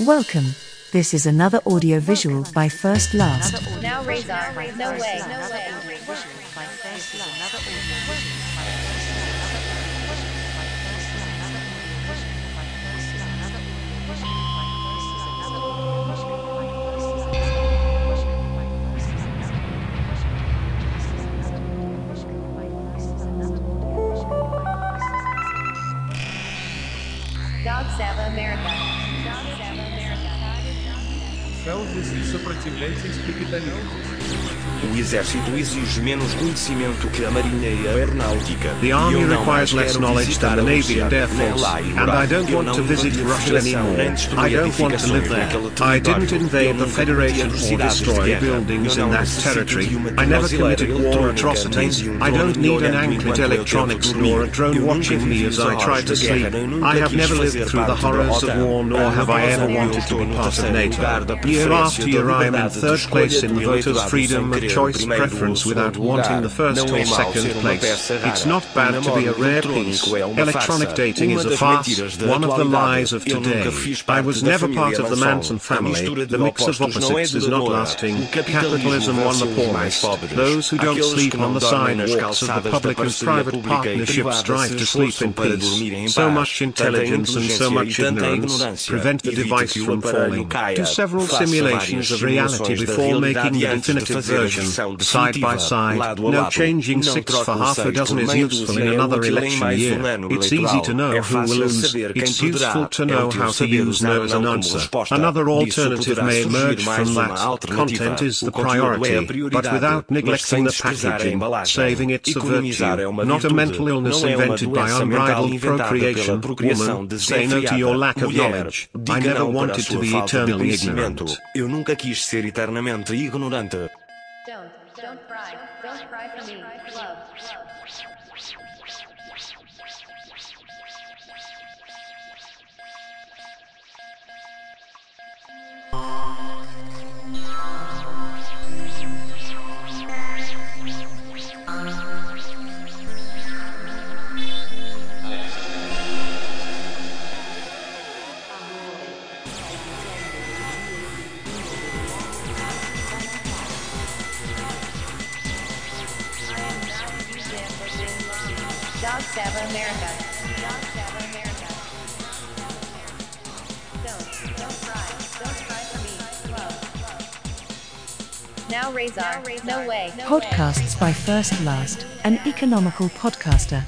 Welcome. This is another audio visual by First Last. Now Razor, no way. Dog Sava America. Dog Sava O exército exige menos conhecimento que a marinha e a aeronáutica. The army requires less knowledge than the navy and air force, and I don't want to visit Russia anymore. I don't want to live there. I didn't invade the Federation or destroy buildings in that territory. I never committed war atrocities. um I don't need an olhando anklet enquanto eu tento electronics nor a drone watching me as I try to sleep. I have never lived through the horrors of war, nor have I ever wanted to be part of NATO. Year after year, I am in third place in the voters' freedom of choice preference without wanting the first or second place. It's not bad to be a rare piece. Electronic dating is a farce, one of the lies of today. I was never part of the Manson. Family. The mix of opostos não é opposites is not lasting. Capitalism won the poorest. Those who don't sleep on the sidewalks of the public and private partnerships strive to sleep in peace. So much intelligence and so much ignorance prevent the device from falling. Do several simulations of reality before making the definitive version. Side by side, no changing six for half a dozen is useful in another election year. It's easy to know who will lose. It's useful to know how to use no as an answer. Another alternative may emerge from that. Content is the conteúdo é a priority, but without neglecting the packaging, saving it's a virtue, not a mental illness Não é uma invented by unbridled procreation. Woman, say no to your lack of knowledge. I never não para a wanted to be eternally ignorant. Eu nunca quis ser eternamente ignorante. Don't. Don't Dog Sava America. Dog Sava America. Don't. Don't cry. Don't cry for me. Love. Now Razor. No way. Podcasts by First Last, an economical podcaster.